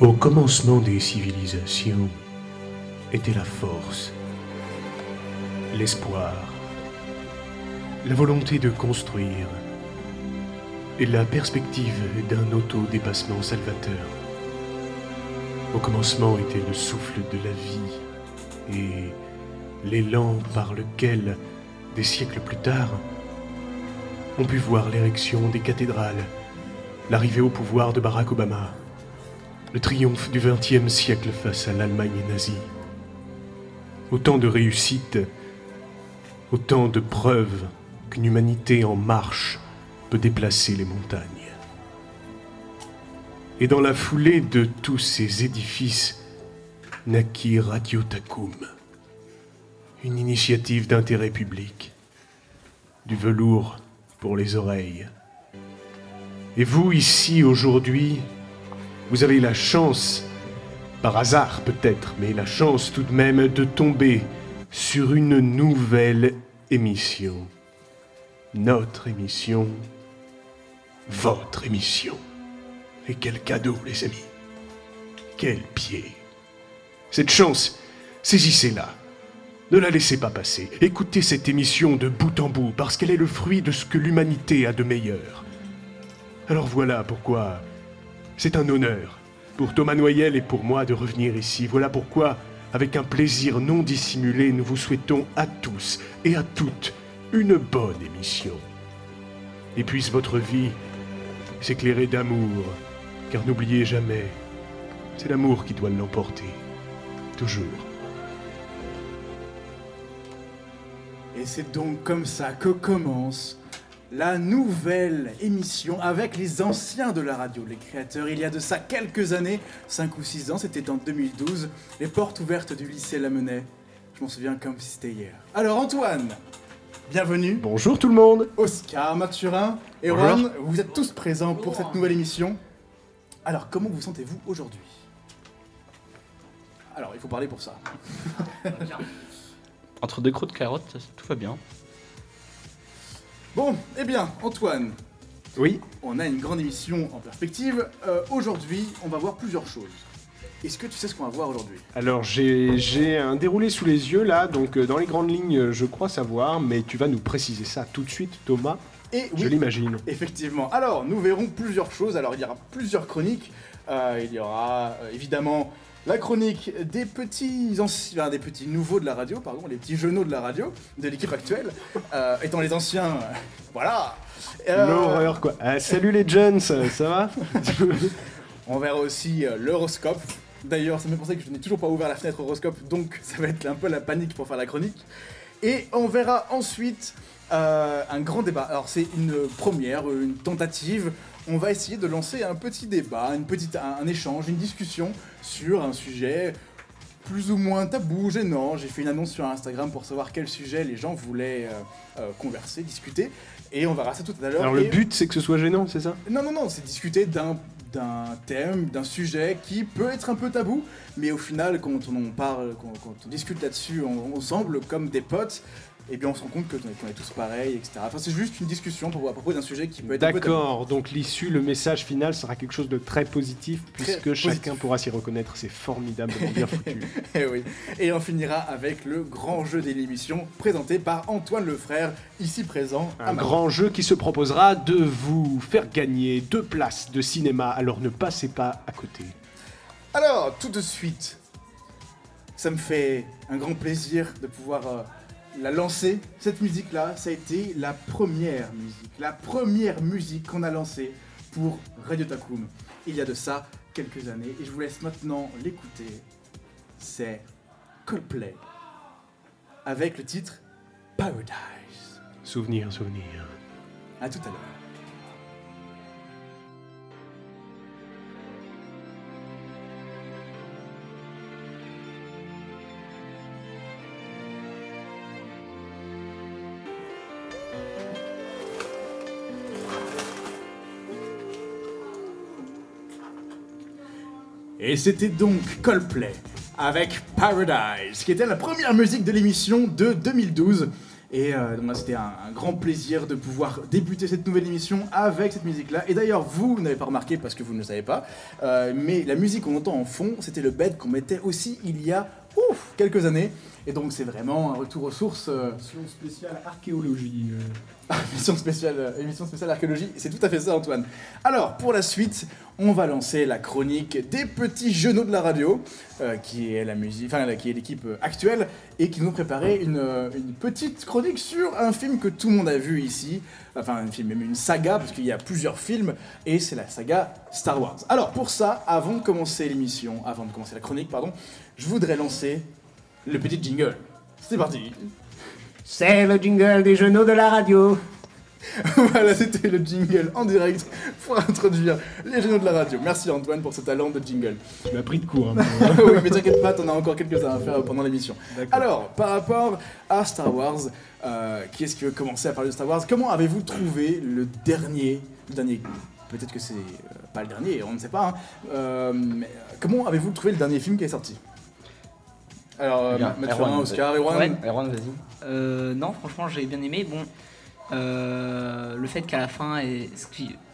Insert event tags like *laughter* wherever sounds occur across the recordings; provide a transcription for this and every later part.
Au commencement des civilisations était la force, l'espoir, la volonté de construire et la perspective d'un auto-dépassement salvateur. Au commencement était le souffle de la vie et l'élan par lequel, des siècles plus tard, on put voir l'érection des cathédrales, l'arrivée au pouvoir de Barack Obama, le triomphe du XXe siècle face à l'Allemagne nazie. Autant de réussites, autant de preuves qu'une humanité en marche peut déplacer les montagnes. Et dans la foulée de tous ces édifices naquit Radio Takum, une initiative d'intérêt public, du velours pour les oreilles. Et vous, ici, aujourd'hui, vous avez la chance, par hasard peut-être, mais la chance tout de même de tomber sur une nouvelle émission. Notre émission, votre émission. Et quel cadeau, les amis. Quel pied. Cette chance, saisissez-la. Ne la laissez pas passer. Écoutez cette émission de bout en bout, parce qu'elle est le fruit de ce que l'humanité a de meilleur. Alors voilà pourquoi c'est un honneur pour Thomas Noyel et pour moi de revenir ici. Voilà pourquoi, avec un plaisir non dissimulé, nous vous souhaitons à tous et à toutes une bonne émission. Et puisse votre vie s'éclairer d'amour, car n'oubliez jamais, c'est l'amour qui doit l'emporter. Toujours. Et c'est donc comme ça que commence la nouvelle émission avec les anciens de la radio, les créateurs. Il y a de ça quelques années, 5 ou 6 ans, c'était en 2012, les portes ouvertes du lycée Lamennais. Je m'en souviens comme si c'était hier. Alors Antoine, bienvenue. Bonjour tout le monde Oscar, Mathurin et. Juan, vous êtes tous présents pour cette nouvelle émission. Alors comment vous sentez-vous aujourd'hui? Alors il faut parler pour ça. Entre deux croûtes de carottes, tout va bien. Bon, eh bien Antoine, Oui on a une grande émission en perspective. Euh, aujourd'hui, on va voir plusieurs choses. Est-ce que tu sais ce qu'on va voir aujourd'hui? Alors j'ai un déroulé sous les yeux là, donc euh, dans les grandes lignes euh, je crois savoir, mais tu vas nous préciser ça tout de suite Thomas, Et je oui, l'imagine. effectivement. Alors, nous verrons plusieurs choses. Alors, il y aura plusieurs chroniques. Euh, il y aura euh, évidemment la chronique des petits anciens, des petits nouveaux de la radio, pardon, les petits genoux de la radio, de l'équipe actuelle. Euh, étant les anciens, euh, voilà. Euh, L'horreur quoi. Ah, salut les Jones, ça va *laughs* On verra aussi l'horoscope. D'ailleurs, ça me fait penser que je n'ai toujours pas ouvert la fenêtre horoscope, donc *laughs* ça va être un peu la panique pour faire la chronique. Et on verra ensuite un grand débat. Alors c'est une première, une tentative. On va essayer de lancer un petit débat, une petite, un, un échange, une discussion sur un sujet plus ou moins tabou, gênant. J'ai fait une annonce sur Instagram pour savoir quel sujet les gens voulaient euh, euh, converser, discuter. Et on verra ça tout à l'heure. Alors le but c'est que ce soit gênant, c'est ça? Non, non, non, c'est discuter d'un d'un thème, d'un sujet qui peut être un peu tabou, mais au final, quand on en parle, quand, quand on discute là-dessus en- ensemble, comme des potes, eh bien on se rend compte que- qu'on est tous pareils, etc. Enfin, c'est juste une discussion pour, à propos d'un sujet qui peut être. D'accord, donc l'issue, le message final sera quelque chose de très positif puisque chacun pourra s'y reconnaître, c'est formidablement bien foutu. *laughs* Eh oui. Et on finira avec le grand jeu de l'émission, présenté par Antoine Lefrère, ici présent. Un grand jeu qui se proposera de vous faire gagner deux places de cinéma, alors ne passez pas à côté. Alors, tout de suite, ça me fait un grand plaisir de pouvoir euh, la lancer. Cette musique-là, ça a été la première musique, la première musique qu'on a lancée pour Radio Takum. Il y a de ça quelques années, et je vous laisse maintenant l'écouter. C'est Coldplay, avec le titre Paradise. Souvenir, souvenir. À tout à l'heure. Et c'était donc Coldplay avec Paradise, qui était la première musique de l'émission de 2012. Et euh, c'était un, un grand plaisir de pouvoir débuter cette nouvelle émission avec cette musique-là. Et d'ailleurs, vous n'avez pas remarqué parce que vous ne le savez pas, euh, mais la musique qu'on entend en fond, c'était le bed qu'on mettait aussi il y a ouf, quelques années. Et donc, c'est vraiment un retour aux sources. euh, Émission spéciale archéologie. *laughs* euh. émission spéciale, euh, émission spéciale archéologie, c'est tout à fait ça Antoine. Alors pour la suite, on va lancer la chronique des petits genoux de la radio, euh, qui est la musique, enfin la- qui est l'équipe euh, actuelle et qui nous ont préparé une, euh, une petite chronique sur un film que tout le monde a vu ici, enfin un film, même une saga parce qu'il y a plusieurs films et c'est la saga Star Wars. Alors pour ça, avant de commencer l'émission, avant de commencer la chronique, pardon, je voudrais lancer le petit jingle. C'est parti. C'est le jingle des genoux de la radio. *laughs* voilà, c'était le jingle en direct pour introduire les géniaux de la radio. Merci Antoine pour ce talent de jingle. Tu m'as pris de court. Hein, *laughs* oui, mais t'inquiète pas, t'en as encore quelques-uns à faire pendant l'émission. Alors, par rapport à Star Wars, euh, qui est-ce qui veut commencer à parler de Star Wars? Comment avez-vous trouvé le dernier, le dernier Peut-être que c'est euh, pas le dernier, on ne sait pas. hein. Euh, mais, euh, comment avez-vous trouvé le dernier film qui est sorti? Alors, euh, Bien, Mathieu, Erwan, Oscar, Erwan Ouais, Erwan, vas-y. Euh, non, franchement, j'ai bien aimé. Bon, euh, le fait qu'à la fin, et,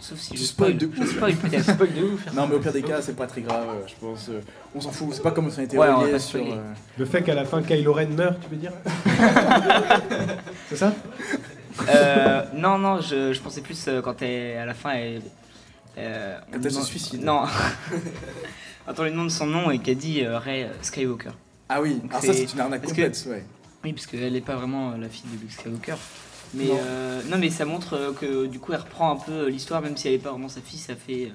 sauf si je spoil spoil, de je ouf. spoil peut-être. *laughs* Ouf. Non, mais au pire des cas, c'est pas très grave, euh, je pense. on s'en fout, c'est pas comme si on était Ouais, on va relié pas sur. spoiler. euh, Le fait qu'à la fin Kylo Ren meurt, tu veux dire *laughs* C'est ça Euh, non, non, je, je pensais plus euh, quand elle, à la fin, elle. euh, Quand elle se demande- suicide. Non. *laughs* Quand on lui demande son nom et qu'elle dit euh, Rey Skywalker. Ah oui, Donc alors ça c'est- une arnaque parce complète, ouais. Oui, parce qu'elle n'est pas vraiment euh, la fille de Luke Skywalker. Mais Non. euh, non. mais ça montre euh, que du coup, elle reprend un peu l'histoire, même si elle n'est pas vraiment sa fille, ça fait,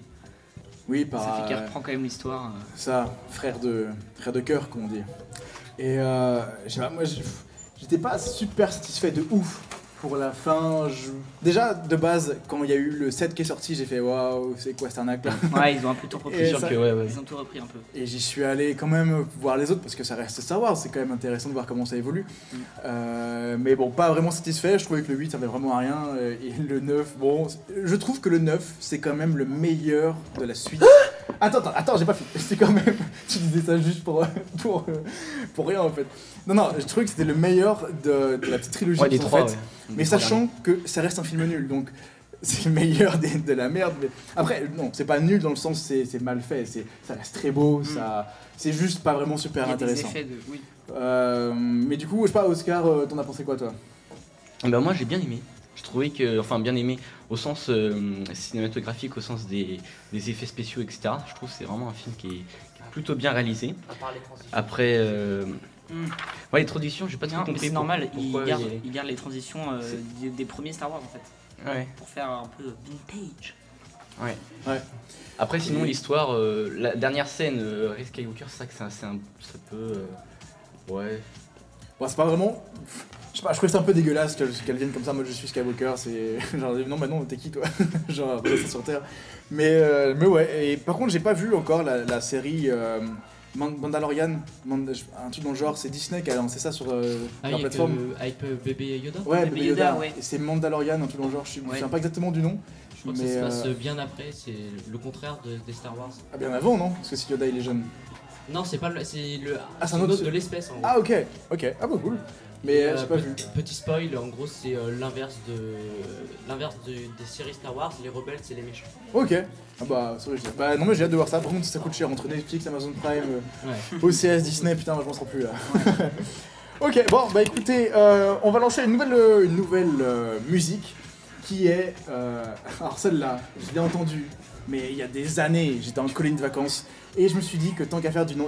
Oui, ça par fait qu'elle reprend quand même l'histoire. ça, frère de, frère de cœur, comme on dit. Et euh, je sais pas, moi j'étais pas super satisfait de ouf pour la fin. je- Déjà, de base, quand il y a eu le set qui est sorti, j'ai fait waouh, c'est quoi cette arnaque là Ouais, ils ont un peu tout repris. Et sûr ça- que ouais, ouais. Ils ont tout repris un peu. Et j'y suis allé quand même voir les autres parce que ça reste Star Wars, c'est quand même intéressant de voir comment ça évolue. Mm. Euh, mais bon, pas vraiment satisfait, je trouvais que le 8 ça avait vraiment à rien. euh, Et le 9, bon, je trouve que le 9 c'est quand même le meilleur de la suite. *gasps* attends, attends, attends, j'ai pas fini. *laughs* C'est quand même. Tu disais ça juste pour, pour, euh, pour rien en fait. Non, non, je trouvais que c'était le meilleur de, de la petite trilogie Ouais, les trois. ouais. Mais Les trois sachant que ça reste un film nul, donc *laughs* c'est le meilleur des- de la merde. Mais... Après, non, c'est pas nul dans le sens c'est c'est mal fait, c'est ça reste très beau, ça c'est juste pas vraiment super Mm. Il y a des intéressant. effets de. Oui. Euh, mais du coup, je sais pas, Oscar, euh, t'en as pensé quoi toi? Ben moi j'ai bien aimé. Je trouvais que, enfin bien aimé au sens euh, cinématographique, au sens des, des effets spéciaux, etc. Je trouve que c'est vraiment un film qui est, qui est plutôt bien réalisé. Après, euh, Mm. ouais, les traditions, j'ai pas trop Non, mais compris. c'est normal, pour- il garde, il y il garde les transitions euh, des, des premiers Star Wars en fait, Ouais. pour faire un peu vintage. Ouais. Ouais. Après, sinon, l'histoire, euh, la dernière scène, euh, Rey Skywalker, c'est ça que c'est un- c'est un- ça peut. euh, ouais. Bon, c'est pas vraiment. Je sais pas, je trouvais ça un peu dégueulasse qu'elle qu'elle vienne comme ça, moi je suis Skywalker, c'est. *laughs* Genre, non, bah non, t'es qui toi? *laughs* Genre, reste *coughs* sur Terre. Mais, euh, mais ouais, et par contre, j'ai pas vu encore la, la série euh, Man- Mandalorian, Mand- un truc dans le genre, c'est Disney qui a lancé ça sur euh, Ah, leur avec, plateforme. avec euh, bébé Yoda Ouais, Baby Baby Yoda, Yoda, ouais. C'est Mandalorian, un truc dans le genre, je me Ouais. souviens pas exactement du nom. Je crois que mais, ça se passe bien après, c'est le contraire de, des Star Wars. Ah, bien avant, non? Parce que si Yoda il est jeune. Non, c'est pas le, c'est le Ah, c'est un autre- autre de l'espèce en gros. Ah, ok, ok, ah bah cool. Mais euh, euh, pas. Petit spoil, en gros, c'est euh, l'inverse de l'inverse de- des séries Star Wars. Les rebelles, c'est les méchants. Ok. Ah bah, sorry, je bah non, mais j'ai hâte de voir ça. Par contre, ça coûte cher entre Netflix, Amazon Prime, euh, Ouais. OCS, Disney, putain, moi je m'en sors plus là. *laughs* ok, bon, bah écoutez, euh, on va lancer une nouvelle, une nouvelle musique qui est. *laughs* alors celle-là, je l'ai entendue, mais il y a des années, j'étais en colline de vacances et je me suis dit que tant qu'à faire, du une-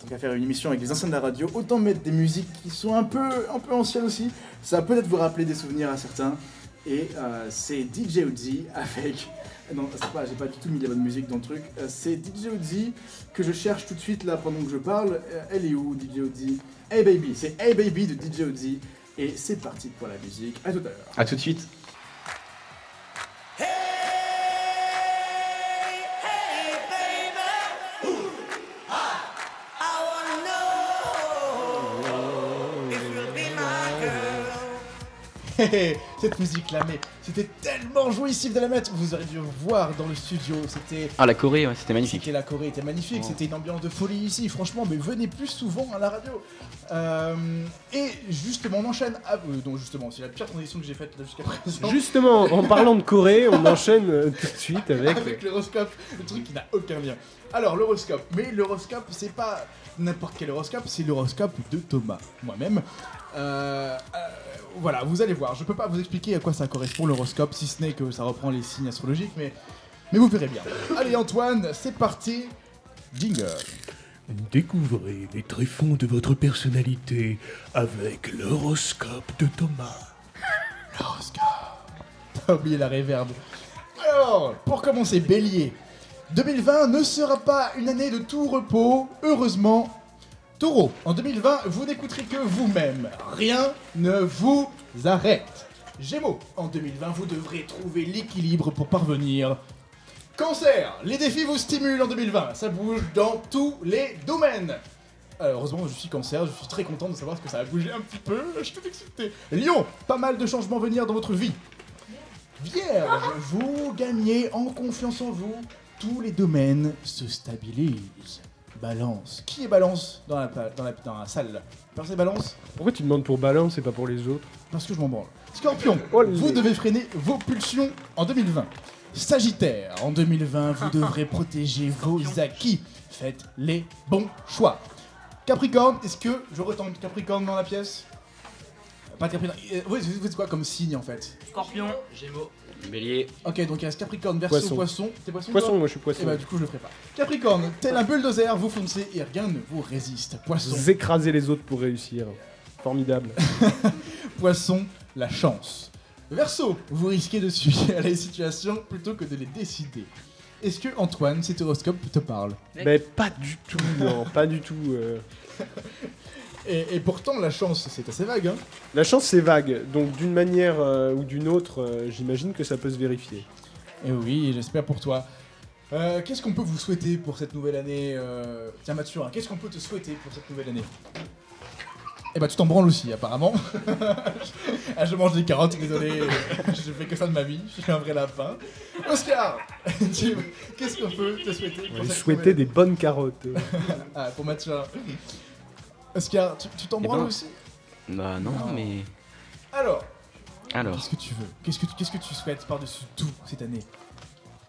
tant qu'à faire une émission avec les anciens de la radio, autant mettre des musiques qui sont un peu, un peu anciennes aussi. Ça va peut-être vous rappeler des souvenirs à certains. Et euh, c'est DJ Uzi avec. Non, c'est pas, j'ai pas du tout mis la bonne musique dans le truc. Euh, c'est DJ Uzi que je cherche tout de suite là pendant que je parle. Euh, elle est où, DJ Uzi Hey Baby, c'est Hey Baby de DJ Uzi. Et c'est parti pour la musique. À tout à l'heure. À tout de suite. *laughs* cette musique-là, mais c'était tellement jouissif de la mettre. Vous auriez dû voir dans le studio, c'était Ah, la Corée, ouais, c'était magnifique. c'était la Corée était magnifique, Oh. c'était une ambiance de folie ici, franchement, mais venez plus souvent à la radio. Euh, et justement, on enchaîne. Ah, euh, non, justement, c'est la pire transition que j'ai faite là jusqu'à *laughs* présent. Justement, en parlant de Corée, on enchaîne euh, tout de suite avec. *laughs* avec l'horoscope, le truc qui n'a aucun lien. Alors, l'horoscope, mais l'horoscope, c'est pas n'importe quel horoscope, c'est l'horoscope de Thomas, moi-même. Euh, euh, voilà, vous allez voir, je peux pas vous expliquer à quoi ça correspond l'horoscope, si ce n'est que ça reprend les signes astrologiques, mais, mais vous verrez bien. Allez, Antoine, c'est parti. Jingle. Découvrez les tréfonds de votre personnalité avec l'horoscope de Thomas. L'horoscope. T'as oublié la réverbe. Alors, pour commencer, Bélier. 2020 ne sera pas une année de tout repos, heureusement. Taureau, en 2020, vous n'écouterez que vous-même. Rien ne vous arrête. Gémeaux, en 2020, vous devrez trouver l'équilibre pour parvenir. Cancer, les défis vous stimulent en 2020. Ça bouge dans tous les domaines. Euh, heureusement, je suis cancer, je suis très content de savoir que ça a bougé un petit peu. Je suis tout excité. Lion, pas mal de changements venir dans votre vie. Vierge, vous gagnez en confiance en vous. Tous les domaines se stabilisent. Balance. Qui est balance dans la, dans la, dans la salle Personne est balance Pourquoi tu demandes pour balance et pas pour les autres Parce que je m'en branle. Scorpion, Olé. vous devez freiner vos pulsions en 2020. Sagittaire, en 2020, vous *laughs* devrez protéger vos acquis. Faites les bons choix. Capricorne, est-ce que je retente Capricorne dans la pièce? Pas de Capricorne. Euh, Vous vous- vous êtes quoi comme signe en fait? Scorpion. Gémeaux. Bélier. Ok, donc il reste Capricorne, Verseau, Poisson. Poisson. T'es Poisson Poisson, moi je suis Et poisson. bah du coup je le ferai pas. Capricorne, tel un bulldozer, vous foncez et rien ne vous résiste. Poisson, Vous écrasez les autres pour réussir. Formidable. *laughs* poisson, la chance. Verseau, vous risquez de subir les *laughs* situations plutôt que de les décider. Est-ce que Antoine, cet horoscope te parle? Mais pas du tout, non, pas du tout. euh. *laughs* et, et pourtant la chance, c'est assez vague, hein La chance c'est vague, donc d'une manière euh, ou d'une autre, euh, j'imagine que ça peut se vérifier. Et oui, j'espère pour toi. Euh, qu'est-ce qu'on peut vous souhaiter pour cette nouvelle année Tiens Mathurin, qu'est-ce qu'on peut te souhaiter pour cette nouvelle année? Eh bah tu t'en branles aussi apparemment. *laughs* ah, je mange des carottes, désolé, *laughs* je fais que ça de ma vie, je suis un vrai lapin. Oscar, *laughs* qu'est-ce qu'on peut te souhaiter pour cette nouvelle des bonnes carottes. Ah, pour Mathurin. Oscar, tu tu t'en Eh branles ben. aussi? Bah non, Non. mais. Alors, Alors. qu'est-ce que tu veux? Qu'est-ce que qu'est-ce que tu souhaites par-dessus tout cette année?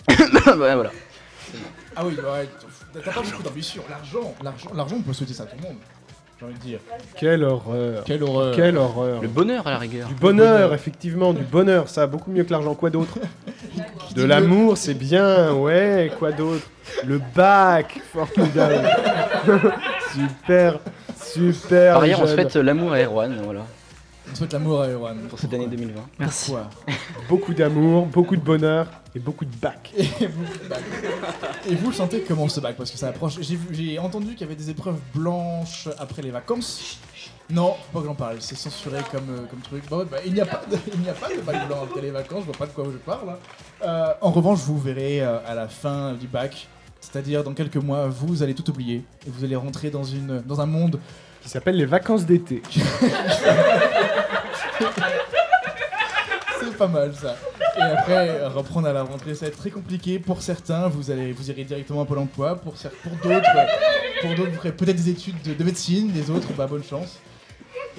*coughs* Ouais, voilà. Ah oui, ouais, t'as pas beaucoup d'ambition. L'argent, l'argent, l'argent, on peut souhaiter ça à tout le monde. J'ai envie de dire. Quelle horreur. Quelle horreur. Quelle horreur. Le bonheur à la rigueur. Du bonheur, bonheur. effectivement, du bonheur, ça, beaucoup mieux que l'argent. Quoi d'autre? *laughs* De l'amour, c'est bien, ouais, quoi d'autre? Le bac, formidable. *laughs* super, super. Par ailleurs, on souhaite l'amour à Erwan, voilà, On souhaite l'amour à Erwan. pour cette année 2020. Merci. Pourquoi Beaucoup d'amour, beaucoup de bonheur et beaucoup de bac. Et vous, bac. Et vous le sentez comment ce bac? Parce que ça approche. J'ai vu- j'ai entendu qu'il y avait des épreuves blanches après les vacances. Non, faut pas que j'en parle, c'est censuré comme, euh, comme truc. Bah ouais, bah, il n'y a, pas de- il n'y a pas de bac blanc après les vacances, je vois pas de quoi je parle. Euh, en revanche, vous verrez euh, à la fin du bac, c'est-à-dire dans quelques mois, vous allez tout oublier et vous allez rentrer dans, une, dans un monde Qui s'appelle les vacances d'été. *laughs* C'est pas mal ça. Et après, reprendre à la rentrée, ça va être très compliqué. Pour certains, vous allez, vous irez directement à Pôle emploi. Pour, pour d'autres, pour d'autres, vous ferez peut-être des études de, de médecine. Les autres, bah, bonne chance.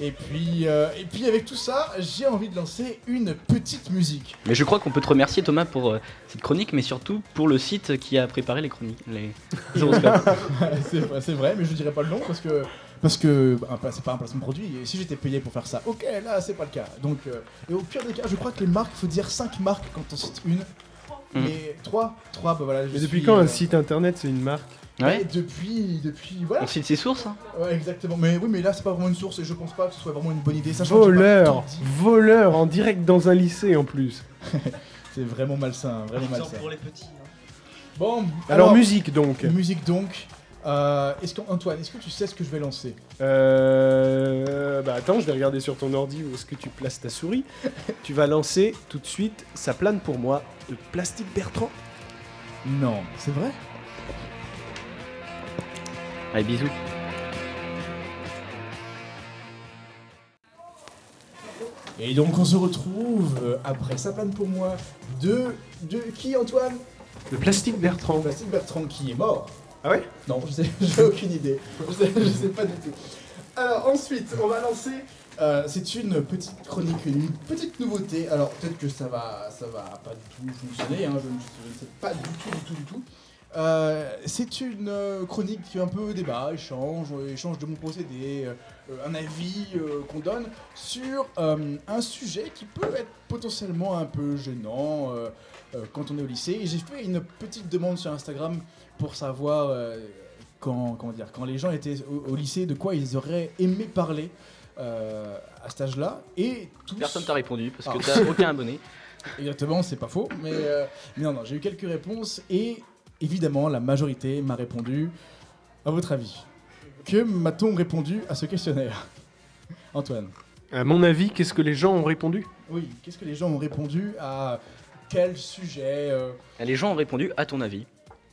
Et puis, euh, et puis avec tout ça, j'ai envie de lancer une petite musique. Mais je crois qu'on peut te remercier Thomas pour euh, cette chronique, mais surtout pour le site qui a préparé les chroniques, les *laughs* horoscopes. c'est vrai, c'est vrai, mais je dirais pas le nom parce que parce que bah, bah, c'est pas un placement produit. Et si j'étais payé pour faire ça, ok, là c'est pas le cas. Donc, euh, et au pire des cas, je crois que les marques, faut dire 5 marques quand on cite une. Mm. Mais 3, 3, bah voilà. je Mais depuis suis, quand euh, un site internet c'est une marque? Ouais, Et Depuis, depuis, voilà. on cite ses sources. hein. Ouais, exactement. Mais oui, mais là, c'est pas vraiment une source et je pense pas que ce soit vraiment une bonne idée. Sachant que j'ai pas Voleur. Voleur en direct dans un lycée en plus. *laughs* C'est vraiment malsain, vraiment malsain. pour les petits. hein. Bon, Alors, musique donc. musique donc. Euh, est-ce qu'Antoine, est-ce que tu sais ce que je vais lancer? Euh, bah attends, je vais regarder sur ton ordi où est-ce que tu places ta souris. *laughs* tu vas lancer tout de suite Ça plane pour moi de Plastique Bertrand. Non, c'est vrai? Allez, bisous. Et donc on se retrouve euh, après ça plane pour moi de de qui Antoine? Le plastique Bertrand. Bastille Bertrand qui est mort. Ah ouais? Non, je sais, *laughs* j'ai aucune idée. Je sais, je sais pas du tout. Alors ensuite, on va lancer. euh, c'est une petite chronique, une petite nouveauté. Alors peut-être que ça va, ça va pas du tout fonctionner. hein, je, ne je ne sais pas du tout, du tout, du tout. Euh, c'est une euh, chronique qui est un peu débat, échange, euh, échange de mon procédé, euh, un avis euh, qu'on donne sur un sujet qui peut être potentiellement un peu gênant quand on est au lycée. Et j'ai fait une petite demande sur Instagram pour savoir quand, comment dire, quand les gens étaient au, au lycée, de quoi ils auraient aimé parler à cet âge-là. Et tous... Personne t'a répondu parce que Ah. t'as aucun abonné. *laughs* Exactement, c'est pas faux. Mais, euh, mais non, non, j'ai eu quelques réponses et évidemment, la majorité m'a répondu. À votre avis, que m'a-t-on répondu à ce questionnaire *laughs* Antoine À mon avis, qu'est-ce que les gens ont répondu? Oui, qu'est-ce que les gens ont répondu à quel sujet euh, Les gens ont répondu à ton avis.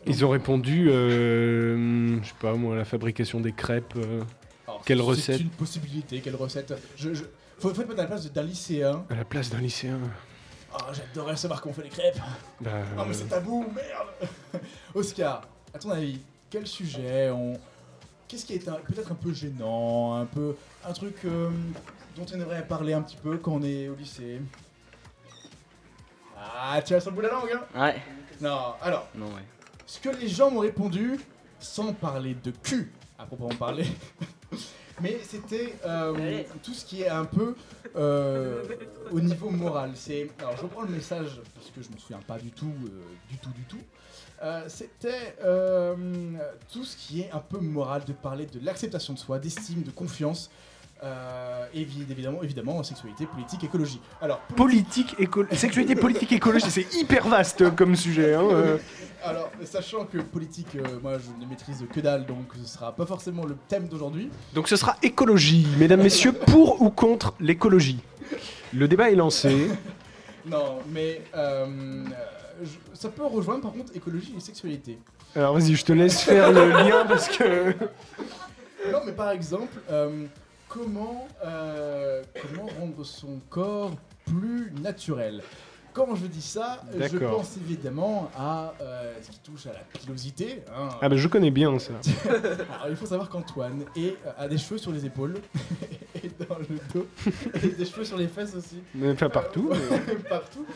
Ils ont répondu, euh, je sais pas moi, la fabrication des crêpes. euh, alors, Quelle c'est recette? une possibilité, quelle recette? Je, je... Faut, faut être à la place d'un lycéen. à la place d'un lycéen. Oh, j'adorerais savoir comment on fait les crêpes. Bah, Ah, mais c'est tabou, merde *laughs* Oscar, à ton avis, quel sujet on... Qu'est-ce qui est un- peut-être un peu gênant, un peu... Un truc euh, dont on aimerait parler un petit peu quand on est au lycée? Ah, tu as sur le bout de la langue, hein? Ouais. Non, alors, Non, ouais. ce que les gens m'ont répondu, sans parler de cul, à proprement parler, *laughs* mais c'était euh, tout ce qui est un peu euh, au niveau moral. C'est, alors je reprends le message parce que je me souviens pas du tout, euh, du tout, du tout. C'était tout ce qui est un peu moral, de parler de l'acceptation de soi, d'estime, de confiance. Euh, évidemment, évidemment, sexualité, politique, écologie. Alors, politique, éco- sexualité, politique, écologie, c'est hyper vaste comme sujet. Hein, euh. Alors, sachant que politique, euh, moi je ne maîtrise que dalle, donc ce sera pas forcément le thème d'aujourd'hui. Donc ce sera écologie, mesdames, messieurs, pour ou contre l'écologie. Le débat est lancé. *laughs* Non, mais euh, ça peut rejoindre par contre écologie et sexualité. Alors vas-y, je te laisse faire le lien parce que. Non, mais par exemple, comment, euh, comment rendre son corps plus naturel Quand je dis ça, je pense évidemment à euh, ce qui touche à la pilosité. hein. Ah bah je connais bien ça. *laughs* Alors, il faut savoir qu'Antoine euh, a des cheveux sur les épaules *laughs* et dans le dos, et des cheveux sur les fesses aussi. Mais pas partout. mais- *laughs* partout.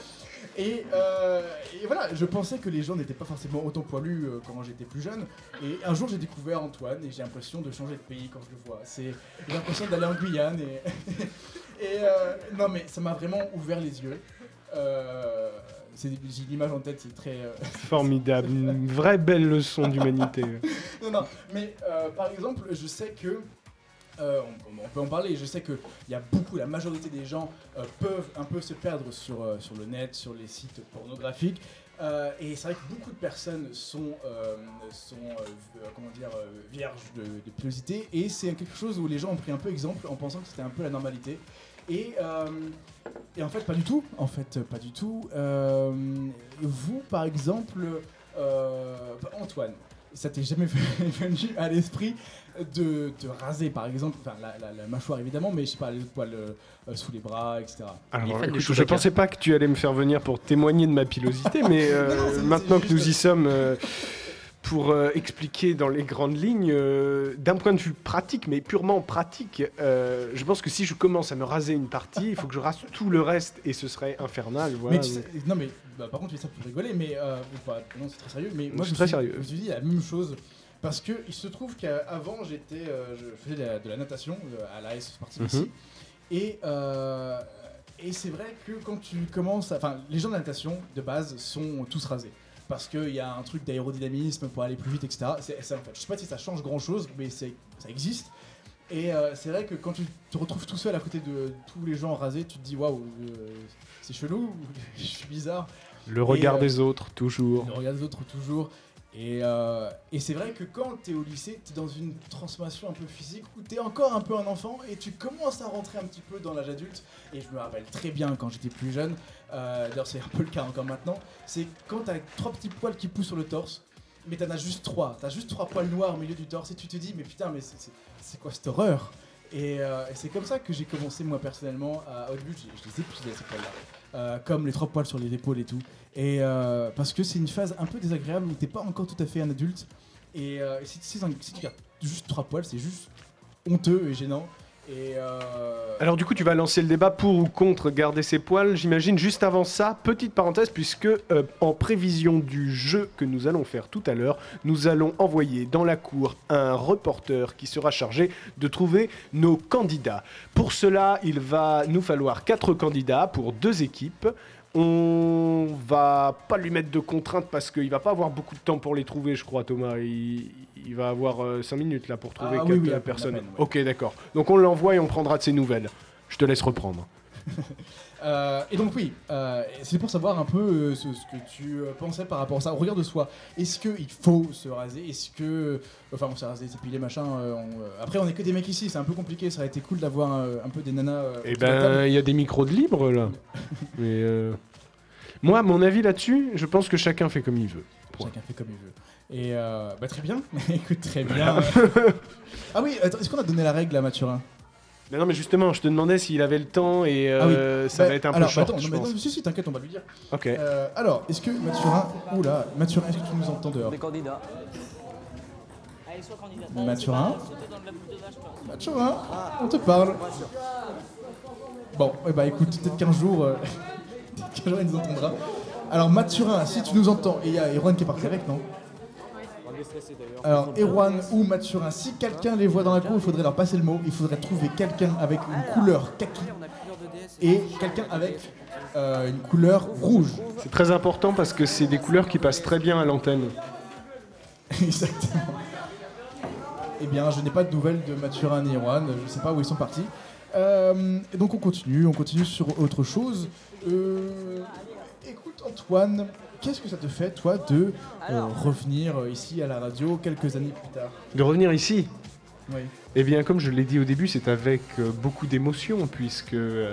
Et, euh, et voilà, je pensais que les gens n'étaient pas forcément autant poilus euh, quand j'étais plus jeune. Et un jour, j'ai découvert Antoine et j'ai l'impression de changer de pays quand je le vois. C'est j'ai l'impression d'aller en Guyane et, *laughs* et euh, non mais ça m'a vraiment ouvert les yeux. J'ai l'image en tête, c'est très. *laughs* Formidable, une vraie belle leçon d'humanité. non, non, mais par exemple, je sais que. Euh, on, peut en parler, je sais qu'il y a beaucoup, la majorité des gens euh, peuvent un peu se perdre sur, euh, sur le net, sur les sites pornographiques. Et c'est vrai que beaucoup de personnes sont, sont comment dire, vierges de, de. Et c'est quelque chose où les gens ont pris un peu exemple en pensant que c'était un peu la normalité. Et, et en fait, pas du tout. En fait, pas du tout. Vous, par exemple, Antoine, ça t'est jamais *laughs* venu à l'esprit de te raser par exemple, enfin la, la- la mâchoire évidemment, mais je sais pas, les poils euh, sous les bras, etc. Alors, écoute, je Chewbacca. pensais pas que tu allais me faire venir pour témoigner de ma pilosité, *laughs* mais euh, Non, non, c'est- maintenant que nous y sommes, euh, pour euh, expliquer dans les grandes lignes, euh, d'un point de vue pratique, mais purement pratique, euh, je pense que si je commence à me raser une partie, il faut que je rase tout le reste et ce serait infernal. Voilà. Mais tu sais- non mais bah, par contre tu fais ça pour rigoler, mais euh, non c'est très sérieux. Mais moi C'est je me très suis- sérieux. Je me suis dit la même chose parce que il se trouve qu'avant j'étais, euh, je faisais de la, de la natation euh, à l'AS Sportive Mhm. ici, et euh, et c'est vrai que quand tu commences, enfin les gens de la natation de base sont tous rasés. Parce qu'il y a un truc d'aérodynamisme pour aller plus vite, etc. C'est, c'est- en fait, je sais pas si ça change grand chose, mais c'est, ça existe. Et euh, c'est vrai que quand tu te retrouves tout seul à côté de tous les gens rasés, tu te dis waouh, c'est chelou, *laughs* je suis bizarre. Le regard euh, des autres, toujours. Le regard des autres toujours. Et, euh, et c'est vrai que quand tu es au lycée, tu es dans une transformation un peu physique où tu es encore un peu un enfant et tu commences à rentrer un petit peu dans l'âge adulte. Et je me rappelle très bien quand j'étais plus jeune, euh, d'ailleurs c'est un peu le cas encore maintenant, c'est quand tu as trois petits poils qui poussent sur le torse, mais t'en as juste trois. T'as juste trois poils noirs au milieu du torse et tu te dis, mais putain, mais c'est- quoi cette horreur? Et, euh, et c'est comme ça que j'ai commencé moi personnellement à au début je, je les épilais ces poils là comme les trois poils sur les épaules et tout. Et euh, parce que c'est une phase un peu désagréable où t'es pas encore tout à fait un adulte. Et euh, si, si- si tu gardes juste trois poils c'est juste honteux et gênant euh, Alors du coup, tu vas lancer le débat pour ou contre garder ses poils, j'imagine. Juste avant ça, petite parenthèse, puisque euh, en prévision du jeu que nous allons faire tout à l'heure, nous allons envoyer dans la cour un reporter qui sera chargé de trouver nos candidats. Pour cela, il va nous falloir quatre candidats pour deux équipes. On va pas lui mettre de contraintes parce qu'il va pas avoir beaucoup de temps pour les trouver, je crois, Thomas. Il, il va avoir 5 minutes là pour trouver Ah quatre oui, euh, personnes. peine, ouais. Ok, d'accord. Donc on l'envoie et on prendra de ses nouvelles. Je te laisse reprendre. *laughs* Euh, et donc oui, euh, c'est pour savoir un peu euh, ce, ce que tu euh, pensais par rapport à ça. Au regard de soi, est-ce qu'il faut se raser? Est-ce que... Enfin, on s'est rasé, s'épiler, machin. on, Après, on est que des mecs ici, c'est un peu compliqué. Ça aurait été cool d'avoir un peu des nanas... Eh ben, il y a des micros de libre là. *laughs* Mais moi, mon avis là-dessus, je pense que chacun fait comme il veut. Point. Chacun fait comme il veut. Et bah, très bien. *laughs* Écoute, très bien. *laughs* ah oui, est-ce qu'on a donné la règle à Mathurin? Mais non, mais justement, je te demandais s'il avait le temps et euh, ça Bah, va être un alors, peu short, attends, je non, mais non, si, si, t'inquiète, on va lui dire. Ok. Euh, alors, est-ce que Mathurin... Oula, Mathurin, est-ce que tu nous entends dehors candidats. Mathurin Mathurin, on te parle. Bon, eh bah écoute, peut-être qu'un jour, euh, *laughs* peut-être qu'un jour il nous entendra. Alors Mathurin, si tu nous entends, et il y a Erwan qui est parti avec, non? Alors Erwan ou Mathurin, si quelqu'un les voit dans la cour, il faudrait leur passer le mot, il faudrait trouver quelqu'un avec une couleur kaki et quelqu'un avec euh, une couleur rouge. C'est très important parce que c'est des couleurs qui passent très bien à l'antenne. *laughs* Exactement. Eh bien, je n'ai pas de nouvelles de Mathurin ni Erwan, je ne sais pas où ils sont partis. Euh, et donc on continue, on continue sur autre chose. Euh, écoute Antoine, qu'est-ce que ça te fait toi de euh, revenir euh, ici à la radio quelques années plus tard? De revenir ici, Oui. eh bien, comme je l'ai dit au début, c'est avec euh, beaucoup d'émotion puisque euh,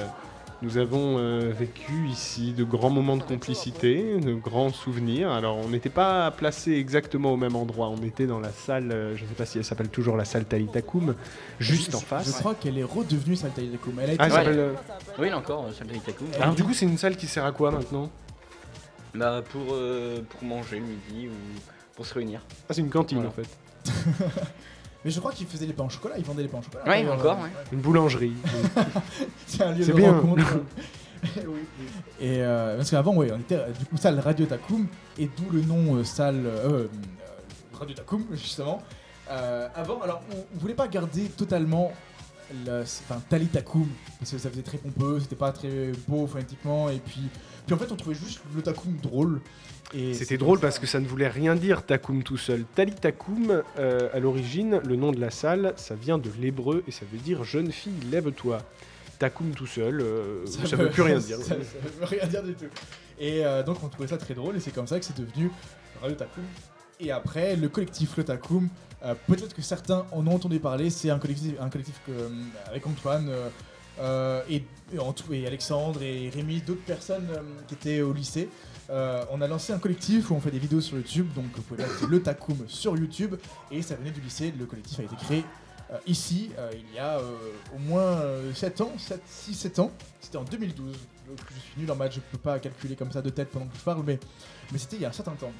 nous avons euh, vécu ici de grands moments de complicité, de grands souvenirs. Alors, on n'était pas placés exactement au même endroit. On était dans la salle, euh, je ne sais pas si elle s'appelle toujours la salle Talitakum, juste en Je face. crois qu'elle est redevenue Saltaï Lekoum. Elle a été Ah, elle s'appelle, euh, Oui, là encore, salle d'Itaku. Alors, du coup, c'est une salle qui sert à quoi maintenant? Bah, pour, euh, pour manger le midi ou pour se réunir. Ah, c'est une cantine Voilà. en fait. *laughs* Mais je crois qu'ils faisaient les pains au chocolat, ils vendaient les pains au chocolat. Ouais, d'ailleurs. encore, ouais. Une boulangerie. *laughs* C'est un lieu C'est de bien. rencontre. *laughs* Oui. Et euh, parce qu'avant, ouais, on était euh, du coup salle Radio Takum, et d'où le nom euh, salle euh, euh, Radio Takum justement. Euh, avant, alors on, on voulait pas garder totalement enfin, Tali Takum parce que ça faisait très pompeux, c'était pas très beau phonétiquement, et puis, puis en fait on trouvait juste le Takum drôle. C'était drôle parce ça. que ça ne voulait rien dire Takum tout seul. Tali Takum, euh, à l'origine, le nom de la salle, ça vient de l'hébreu et ça veut dire jeune fille, lève-toi. Takum tout seul, euh, ça, veut plus rien *laughs* dire. Ça, ça veut rien dire du tout. Et euh, donc on trouvait ça très drôle et c'est comme ça que c'est devenu Radio Takum. Et après, le collectif Le Takum, euh, peut-être que certains en ont entendu parler, c'est un collectif, euh, avec Antoine euh, euh, et, et, Alexandre et Rémi, d'autres personnes qui étaient au lycée. On a lancé un collectif où on fait des vidéos sur YouTube, donc vous pouvez mettre Le Takum sur YouTube, et ça venait du lycée, le collectif a été créé ici, il y a au moins 7 ans, 6-7 ans, c'était en 2012. Donc, je suis nul en maths, je peux pas calculer comme ça de tête pendant que je parle, mais, mais c'était il y a un certain temps.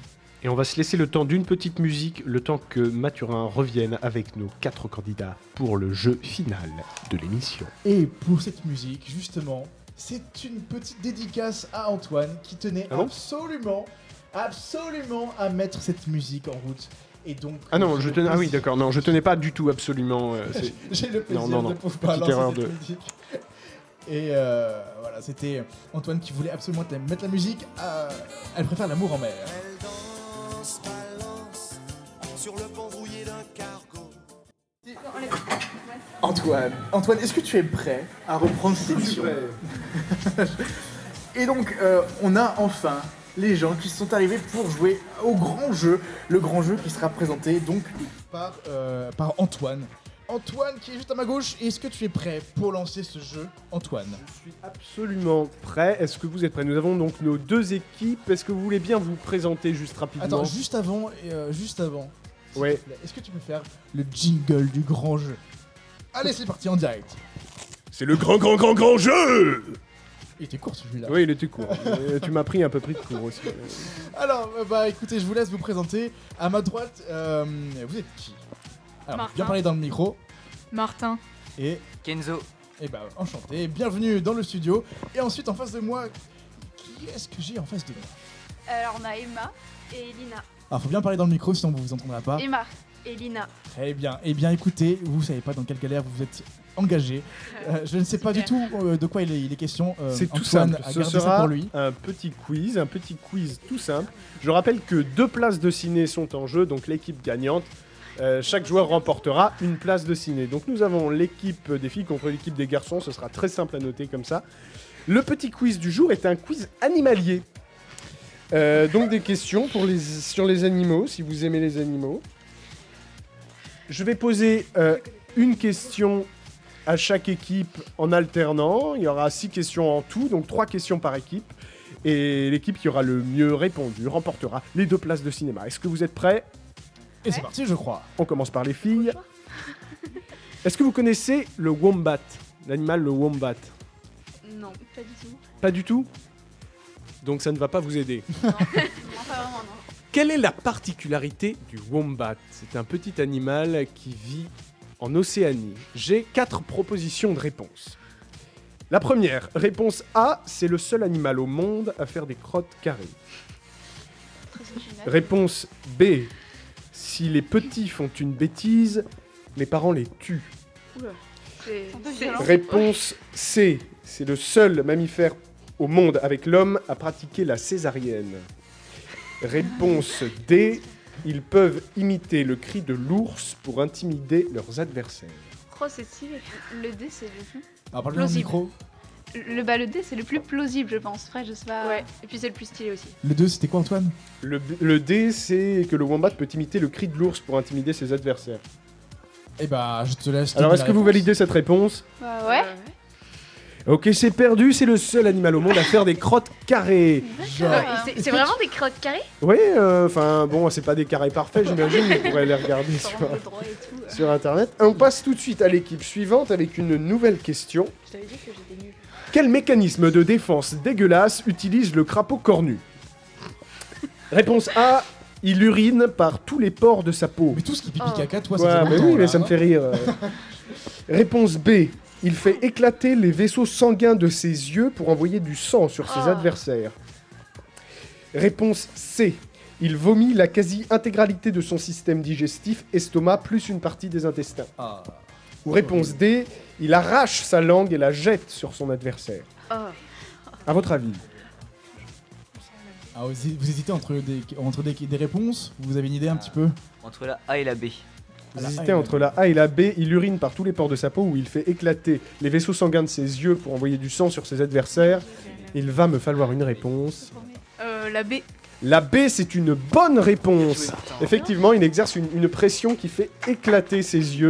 Et on va se laisser le temps d'une petite musique, le temps que Mathurin revienne avec nos quatre candidats pour le jeu final de l'émission. Et pour cette musique, justement, c'est une petite dédicace à Antoine qui tenait Ah bon absolument, absolument à mettre cette musique en route. Et donc, Ah non, je tenais. Ah oui, d'accord. Non, je tenais pas du tout absolument. euh, *laughs* J'ai le plaisir Non, non, non. de pouvoir lancer cette musique. Et euh, voilà, c'était Antoine qui voulait absolument mettre la musique. à- Elle préfère l'amour en mer. Antoine, Antoine, est-ce que tu es prêt à reprendre cette émission *laughs* Et donc, euh, on a enfin les gens qui sont arrivés pour jouer au grand jeu, le grand jeu qui sera présenté donc par, euh, par Antoine. Antoine qui est juste à ma gauche, est-ce que tu es prêt pour lancer ce jeu, Antoine? Je suis absolument prêt. Est-ce que vous êtes prêts? Nous avons donc nos deux équipes. Est-ce que vous voulez bien vous présenter juste rapidement? Attends, juste avant, euh, juste avant, s'il Ouais. te plaît, est-ce que tu peux faire le jingle du grand jeu? Allez, c'est parti en direct. C'est le grand, grand, grand, grand jeu Il était court celui-là. Oui, il était court. *laughs* Euh, tu m'as pris un peu pris de court aussi. Alors, euh, bah écoutez, je vous laisse vous présenter. À ma droite, euh, vous êtes qui? Alors, Martin. bien parler dans le micro. Martin. Et, Kenzo. et bah, enchanté. Bienvenue dans le studio. Et ensuite, en face de moi, qui est-ce que j'ai en face de moi Alors on a Emma et Lina. Alors, faut bien parler dans le micro, sinon vous vous entendrez pas. Emma et Lina. Très bien. Eh bien, écoutez, vous savez pas dans quelle galère vous vous êtes engagé. *laughs* Euh, je ne sais pas du tout euh, de quoi il est, il est question. Euh, C'est tout simple. a Ce sera pour lui. un petit quiz, un petit quiz tout simple. Je rappelle que deux places de ciné sont en jeu, donc l'équipe gagnante. Euh, chaque joueur remportera une place de ciné. Donc nous avons l'équipe des filles contre l'équipe des garçons. Ce sera très simple à noter comme ça. Le petit quiz du jour est un quiz animalier. Euh, donc des questions pour les, sur les animaux, si vous aimez les animaux. Je vais poser euh, une question à chaque équipe en alternant. Il y aura six questions en tout, donc trois questions par équipe. Et l'équipe qui aura le mieux répondu remportera les deux places de cinéma. Est-ce que vous êtes prêts? Et c'est parti, je crois. On commence par les filles. *laughs* Est-ce que vous connaissez le wombat L'animal, le wombat? Non, pas du tout. Pas du tout? Donc ça ne va pas vous aider. *laughs* Non, pas vraiment, non. Quelle est la particularité du wombat? C'est un petit animal qui vit en Océanie. J'ai quatre propositions de réponse. La première, réponse A, c'est le seul animal au monde à faire des crottes carrées. Très original. Réponse B, si les petits font une bêtise, les parents les tuent. Réponse C, c'est le seul mammifère au monde avec l'homme à pratiquer la césarienne. Réponse D, ils peuvent imiter le cri de l'ours pour intimider leurs adversaires. Oh, c'est stylé. Le D, c'est le Plausible. micro. Le, bah, le D, c'est le plus plausible, je pense. Après, je sais pas. Ouais, et puis c'est le plus stylé aussi. Le 2, c'était quoi, Antoine? Le, le D, c'est que le wombat peut imiter le cri de l'ours pour intimider ses adversaires. Eh bah, je te laisse. Alors, est-ce la que vous validez cette réponse? Bah, ouais. Ok, c'est perdu, c'est le seul animal au monde à faire des crottes carrées. C'est- c'est vraiment des crottes carrées? Oui, enfin, bon, c'est pas des carrés parfaits, j'imagine, vous pourrez les regarder sur, le droit et tout. euh. sur internet. On passe tout de suite à l'équipe suivante avec une nouvelle question. Je t'avais dit que j'étais nulle. Quel mécanisme de défense dégueulasse utilise le crapaud cornu Réponse A, il urine par tous les pores de sa peau. mais tout ce qui pipi Oh. caca, toi, Ouais, ça fait mais longtemps, oui, mais là, ça me hein. fait rire. euh. *laughs* Réponse B, il fait éclater les vaisseaux sanguins de ses yeux pour envoyer du sang sur ses Oh. adversaires. Réponse C, il vomit la quasi-intégralité de son système digestif, estomac, plus une partie des intestins. Ah. Ou réponse D, il arrache sa langue et la jette sur son adversaire. Oh. À votre avis Ah, vous, vous hésitez entre, des, entre des, des réponses Vous avez une idée un petit peu? Entre la A et la B. Vous La A hésitez et entre la A et la B, il urine par tous les pores de sa peau ou il fait éclater les vaisseaux sanguins de ses yeux pour envoyer du sang sur ses adversaires. Il va me falloir une réponse. Euh, la B. La B, c'est une bonne réponse. Effectivement, il exerce une, une pression qui fait éclater ses yeux.